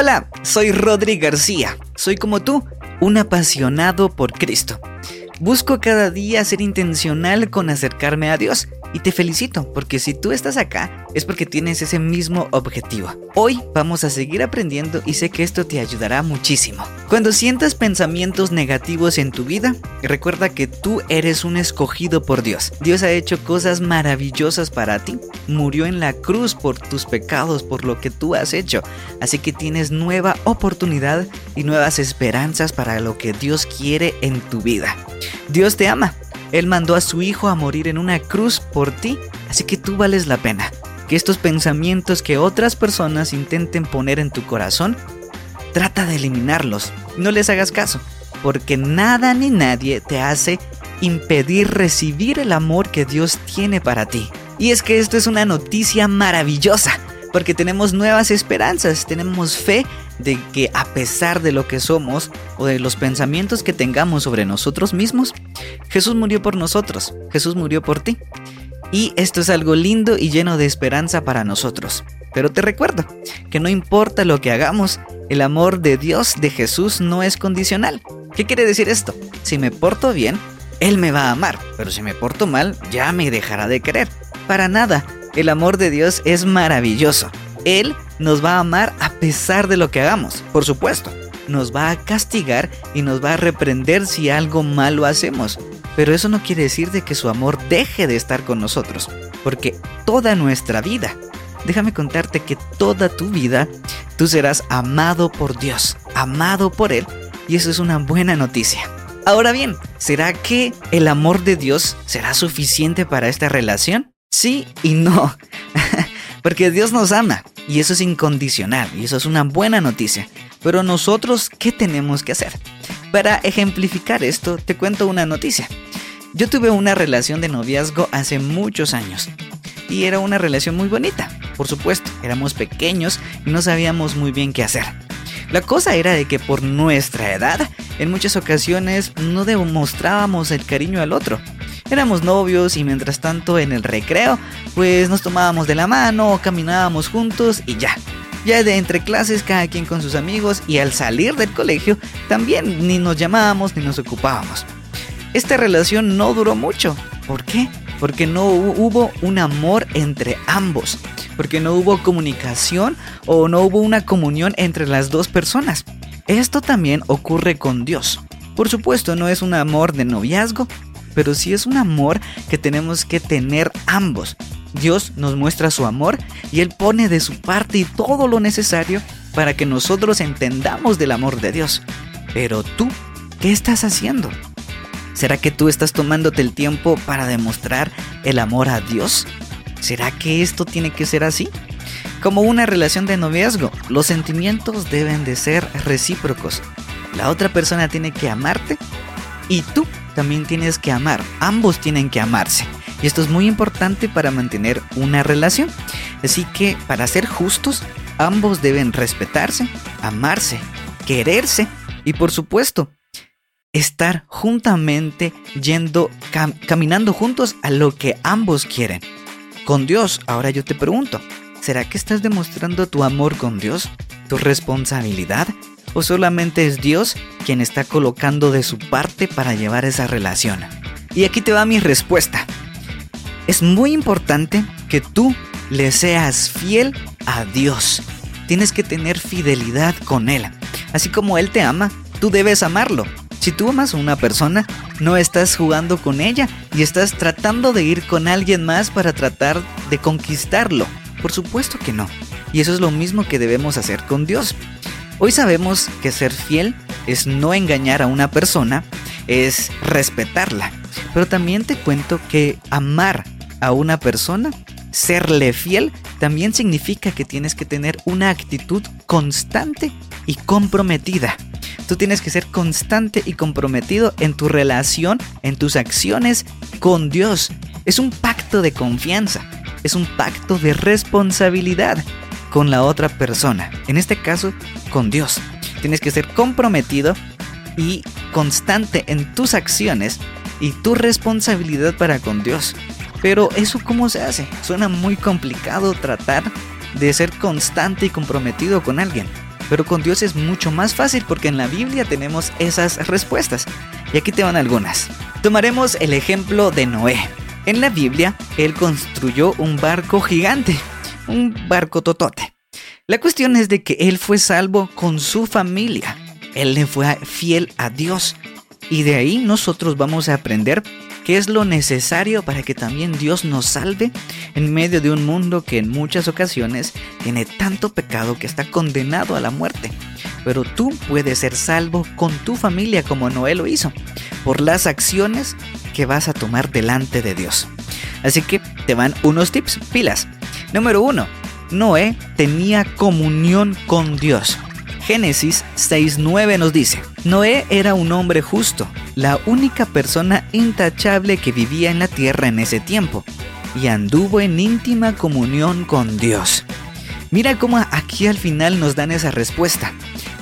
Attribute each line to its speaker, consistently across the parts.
Speaker 1: Hola, soy Rodri García. Soy como tú, un apasionado por Cristo. Busco cada día ser intencional con acercarme a Dios y te felicito porque si tú estás acá es porque tienes ese mismo objetivo. Hoy vamos a seguir aprendiendo y sé que esto te ayudará muchísimo. Cuando sientas pensamientos negativos en tu vida, recuerda que tú eres un escogido por Dios. Dios ha hecho cosas maravillosas para ti. Murió en la cruz por tus pecados, por lo que tú has hecho. Así que tienes nueva oportunidad y nuevas esperanzas para lo que Dios quiere en tu vida. Dios te ama él mandó a su Hijo a morir en una cruz por ti, así que tú vales la pena. Que estos pensamientos que otras personas intenten poner en tu corazón, trata de eliminarlos. No les hagas caso, porque nada ni nadie te hace impedir recibir el amor que Dios tiene para ti. Y es que esto es una noticia maravillosa porque tenemos nuevas esperanzas, tenemos fe de que a pesar de lo que somos o de los pensamientos que tengamos sobre nosotros mismos, Jesús murió por nosotros, Jesús murió por ti. Y esto es algo lindo y lleno de esperanza para nosotros. Pero te recuerdo que no importa lo que hagamos, el amor de Dios, de Jesús, no es condicional. ¿Qué quiere decir esto? Si me porto bien, Él me va a amar, pero si me porto mal, ya me dejará de querer. Para nada, el amor de Dios es maravilloso. Él nos va a amar a pesar de lo que hagamos, por supuesto. Nos va a castigar y nos va a reprender si algo malo hacemos. Pero eso no quiere decir de que su amor deje de estar con nosotros, porque toda nuestra vida, déjame contarte que toda tu vida tú serás amado por Dios, amado por Él, y eso es una buena noticia. Ahora bien, ¿será que el amor de Dios será suficiente para esta relación? Sí y no. Porque Dios nos ama y eso es incondicional y eso es una buena noticia. Pero nosotros, ¿qué tenemos que hacer? Para ejemplificar esto, te cuento una noticia. Yo tuve una relación de noviazgo hace muchos años y era una relación muy bonita. Por supuesto, éramos pequeños y no sabíamos muy bien qué hacer. La cosa era de que por nuestra edad, en muchas ocasiones no demostrábamos el cariño al otro. Éramos novios y mientras tanto en el recreo, pues nos tomábamos de la mano, caminábamos juntos y ya. Ya de entre clases cada quien con sus amigos y al salir del colegio también ni nos llamábamos ni nos ocupábamos. Esta relación no duró mucho. ¿Por qué? Porque no hubo un amor entre ambos, porque no hubo comunicación o no hubo una comunión entre las dos personas. Esto también ocurre con Dios. Por supuesto, no es un amor de noviazgo, pero sí es un amor que tenemos que tener ambos. Dios nos muestra su amor y Él pone de su parte todo lo necesario para que nosotros entendamos del amor de Dios. Pero tú, ¿qué estás haciendo? ¿Será que tú estás tomándote el tiempo para demostrar el amor a Dios? ¿Será que esto tiene que ser así? Como una relación de noviazgo, los sentimientos deben de ser recíprocos. La otra persona tiene que amarte y tú también tienes que amar. Ambos tienen que amarse. Y esto es muy importante para mantener una relación. Así que, para ser justos, ambos deben respetarse, amarse, quererse y, por supuesto, estar juntamente yendo, caminando juntos a lo que ambos quieren. Con Dios, ahora yo te pregunto, ¿será que estás demostrando tu amor con Dios? ¿Tu responsabilidad? ¿O solamente es Dios quien está colocando de su parte para llevar esa relación? Y aquí te va mi respuesta. Es muy importante que tú le seas fiel a Dios. Tienes que tener fidelidad con Él. Así como Él te ama, tú debes amarlo. Si tú amas a una persona, no estás jugando con ella y estás tratando de ir con alguien más para tratar de conquistarlo. Por supuesto que no. Y eso es lo mismo que debemos hacer con Dios. Hoy sabemos que ser fiel es no engañar a una persona, es respetarla. Pero también te cuento que amar a una persona, serle fiel, también significa que tienes que tener una actitud constante y comprometida. Tú tienes que ser constante y comprometido en tu relación, en tus acciones con Dios. Es un pacto de confianza, es un pacto de responsabilidad con la otra persona, en este caso con Dios. Tienes que ser comprometido y constante en tus acciones y tu responsabilidad para con Dios. Pero eso cómo se hace? Suena muy complicado tratar de ser constante y comprometido con alguien. pero con Dios es mucho más fácil porque en la Biblia tenemos esas respuestas. Y aquí te van algunas. Tomaremos el ejemplo de Noé. En la Biblia, él construyó un barco gigante, un barco totote. La cuestión es de que él fue salvo con su familia. Él le fue fiel a Dios. Y de ahí nosotros vamos a aprender qué es lo necesario para que también Dios nos salve en medio de un mundo que en muchas ocasiones tiene tanto pecado que está condenado a la muerte. Pero tú puedes ser salvo con tu familia como Noé lo hizo, por las acciones que vas a tomar delante de Dios. Así que te van unos tips, pilas. Número uno, Noé tenía comunión con Dios. Génesis 6.9 nos dice, Noé era un hombre justo, la única persona intachable que vivía en la tierra en ese tiempo, y anduvo en íntima comunión con Dios. Mira cómo aquí al final nos dan esa respuesta.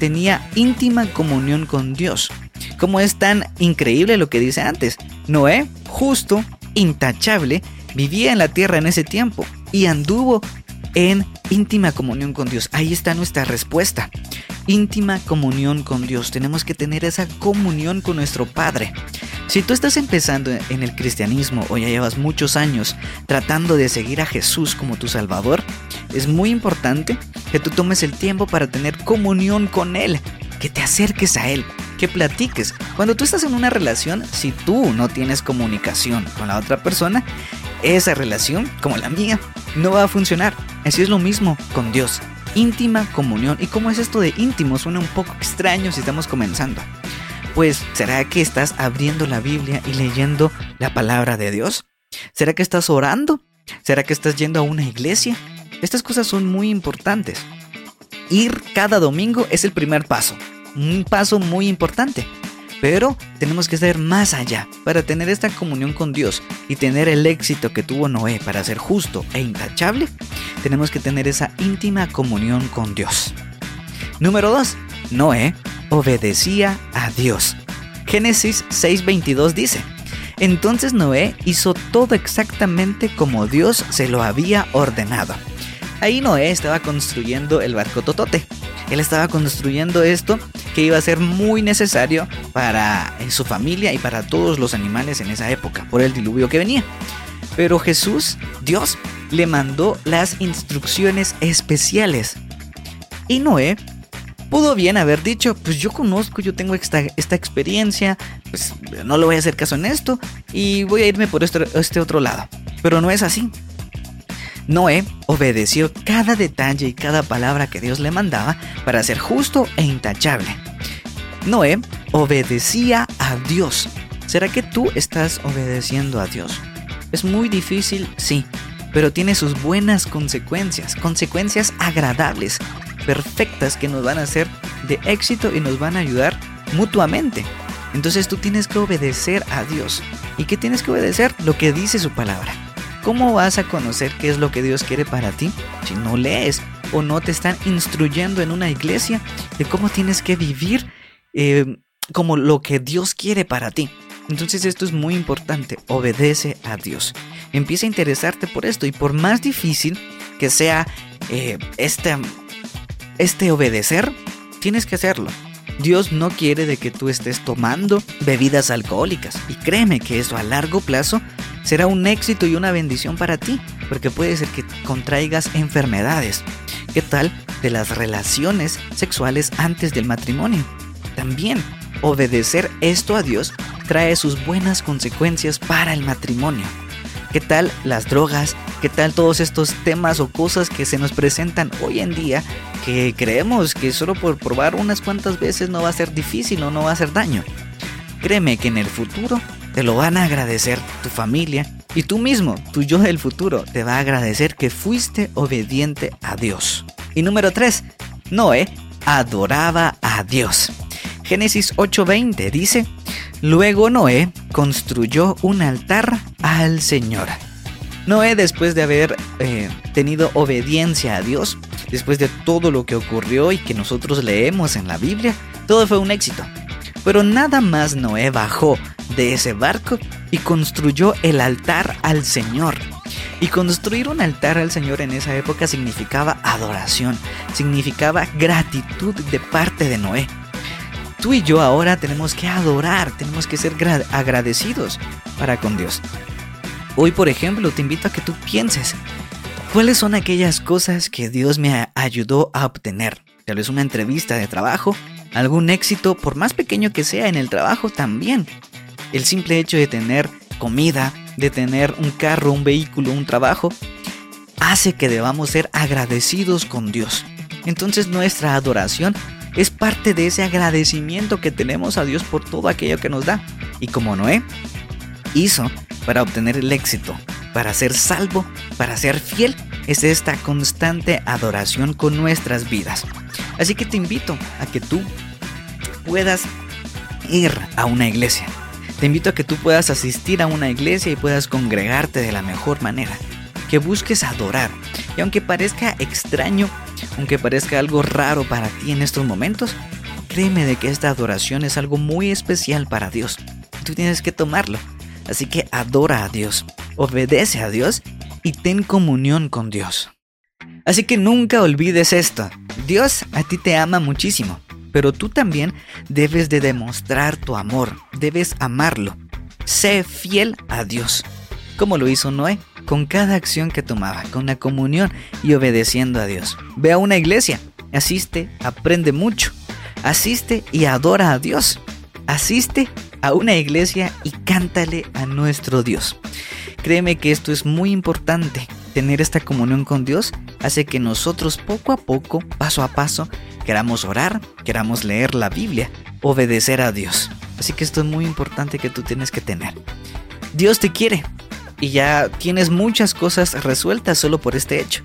Speaker 1: Tenía íntima comunión con Dios. Cómo es tan increíble lo que dice antes. Noé, justo, intachable, vivía en la tierra en ese tiempo y anduvo en íntima comunión con Dios. Ahí está nuestra respuesta. Íntima comunión con Dios. Tenemos que tener esa comunión con nuestro Padre. Si tú estás empezando en el cristianismo o ya llevas muchos años tratando de seguir a Jesús como tu Salvador, es muy importante que tú tomes el tiempo para tener comunión con Él, que te acerques a Él, que platiques. Cuando tú estás en una relación, si tú no tienes comunicación con la otra persona, esa relación, como la mía, no va a funcionar. Así es lo mismo con Dios. Íntima comunión. ¿Y cómo es esto de íntimo? Suena un poco extraño si estamos comenzando. Pues, ¿será que estás abriendo la Biblia y leyendo la palabra de Dios? ¿Será que estás orando? ¿Será que estás yendo a una iglesia? Estas cosas son muy importantes. Ir cada domingo es el primer paso. Un paso muy importante. Pero tenemos que ser más allá para tener esta comunión con Dios y tener el éxito que tuvo Noé para ser justo e intachable. Tenemos que tener esa íntima comunión con Dios. Número 2. Noé obedecía a Dios. Génesis 6:22 dice, Entonces Noé hizo todo exactamente como Dios se lo había ordenado. Ahí Noé estaba construyendo el barco Totote. Él estaba construyendo esto que iba a ser muy necesario para su familia y para todos los animales en esa época, por el diluvio que venía. Pero Jesús, Dios, le mandó las instrucciones especiales. Y Noé pudo bien haber dicho, pues yo conozco, yo tengo esta, esta experiencia, pues no le voy a hacer caso en esto y voy a irme por este, este otro lado. Pero no es así. Noé obedeció cada detalle y cada palabra que Dios le mandaba para ser justo e intachable. Noé obedecía a Dios. ¿Será que tú estás obedeciendo a Dios? Es muy difícil, sí, pero tiene sus buenas consecuencias, consecuencias agradables, perfectas que nos van a hacer de éxito y nos van a ayudar mutuamente. Entonces tú tienes que obedecer a Dios. ¿Y qué tienes que obedecer? Lo que dice su palabra. ¿Cómo vas a conocer qué es lo que Dios quiere para ti si no lees o no te están instruyendo en una iglesia de cómo tienes que vivir eh, como lo que Dios quiere para ti? Entonces esto es muy importante, obedece a Dios. Empieza a interesarte por esto y por más difícil que sea eh, este, este obedecer, tienes que hacerlo. Dios no quiere de que tú estés tomando bebidas alcohólicas y créeme que eso a largo plazo será un éxito y una bendición para ti, porque puede ser que contraigas enfermedades. ¿Qué tal de las relaciones sexuales antes del matrimonio? También obedecer esto a Dios trae sus buenas consecuencias para el matrimonio. ¿Qué tal las drogas? ¿Qué tal todos estos temas o cosas que se nos presentan hoy en día que creemos que solo por probar unas cuantas veces no va a ser difícil o no va a hacer daño? Créeme que en el futuro te lo van a agradecer tu familia y tú mismo, tu yo del futuro, te va a agradecer que fuiste obediente a Dios. Y número 3, Noé adoraba a Dios. Génesis 8:20 dice, Luego Noé construyó un altar al Señor. Noé, después de haber eh, tenido obediencia a Dios, después de todo lo que ocurrió y que nosotros leemos en la Biblia, todo fue un éxito. Pero nada más Noé bajó de ese barco y construyó el altar al Señor. Y construir un altar al Señor en esa época significaba adoración, significaba gratitud de parte de Noé. Tú y yo ahora tenemos que adorar, tenemos que ser agradecidos para con Dios. Hoy, por ejemplo, te invito a que tú pienses, ¿cuáles son aquellas cosas que Dios me ayudó a obtener? Tal vez una entrevista de trabajo, algún éxito, por más pequeño que sea en el trabajo también. El simple hecho de tener comida, de tener un carro, un vehículo, un trabajo, hace que debamos ser agradecidos con Dios. Entonces nuestra adoración es parte de ese agradecimiento que tenemos a Dios por todo aquello que nos da. Y como Noé hizo para obtener el éxito, para ser salvo, para ser fiel, es esta constante adoración con nuestras vidas. Así que te invito a que tú puedas ir a una iglesia, te invito a que tú puedas asistir a una iglesia y puedas congregarte de la mejor manera. Que busques adorar. Y aunque parezca extraño, aunque parezca algo raro para ti en estos momentos, créeme de que esta adoración es algo muy especial para Dios. Tú tienes que tomarlo. Así que adora a Dios, obedece a Dios y ten comunión con Dios. Así que nunca olvides esto. Dios a ti te ama muchísimo pero tú también debes de demostrar tu amor, debes amarlo. Sé fiel a Dios, como lo hizo Noé, con cada acción que tomaba, con la comunión y obedeciendo a Dios. Ve a una iglesia, asiste, aprende mucho, asiste y adora a Dios. Asiste a una iglesia y cántale a nuestro Dios. Créeme que esto es muy importante. Tener esta comunión con Dios hace que nosotros poco a poco, paso a paso, queramos orar, queramos leer la Biblia, obedecer a Dios. Así que esto es muy importante que tú tienes que tener. Dios te quiere y ya tienes muchas cosas resueltas solo por este hecho.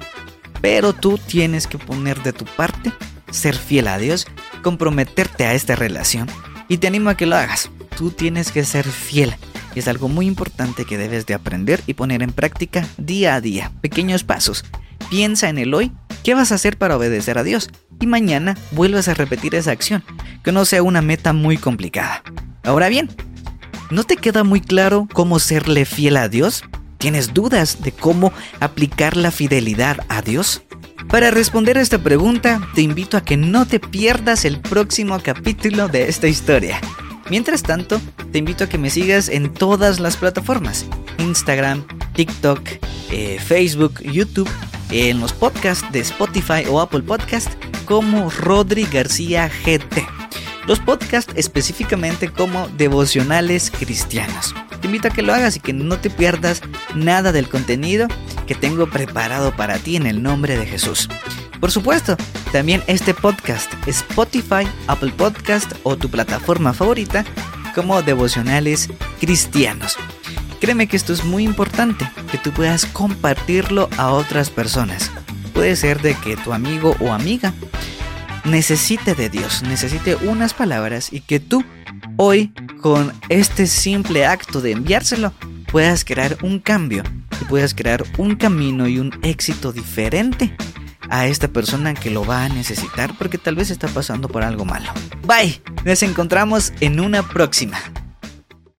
Speaker 1: Pero tú tienes que poner de tu parte, ser fiel a Dios, comprometerte a esta relación. Y te animo a que lo hagas. Tú tienes que ser fiel. Es algo muy importante que debes de aprender y poner en práctica día a día. Pequeños pasos. Piensa en el hoy. ¿Qué vas a hacer para obedecer a Dios? y mañana vuelves a repetir esa acción, que no sea una meta muy complicada. Ahora bien, ¿no te queda muy claro cómo serle fiel a Dios? ¿Tienes dudas de cómo aplicar la fidelidad a Dios? Para responder a esta pregunta, te invito a que no te pierdas el próximo capítulo de esta historia. Mientras tanto, te invito a que me sigas en todas las plataformas, Instagram, TikTok, eh, Facebook, YouTube, en los podcasts de Spotify o Apple Podcast como Rodri García GT. Los podcasts específicamente como devocionales cristianos. Te invito a que lo hagas y que no te pierdas nada del contenido que tengo preparado para ti en el nombre de Jesús. Por supuesto, también este podcast, Spotify, Apple Podcast o tu plataforma favorita como devocionales cristianos. Créeme que esto es muy importante, que tú puedas compartirlo a otras personas. Puede ser de que tu amigo o amiga necesite de Dios, necesite unas palabras y que tú hoy con este simple acto de enviárselo puedas crear un cambio y puedas crear un camino y un éxito diferente a esta persona que lo va a necesitar porque tal vez está pasando por algo malo. Bye, nos encontramos en una próxima.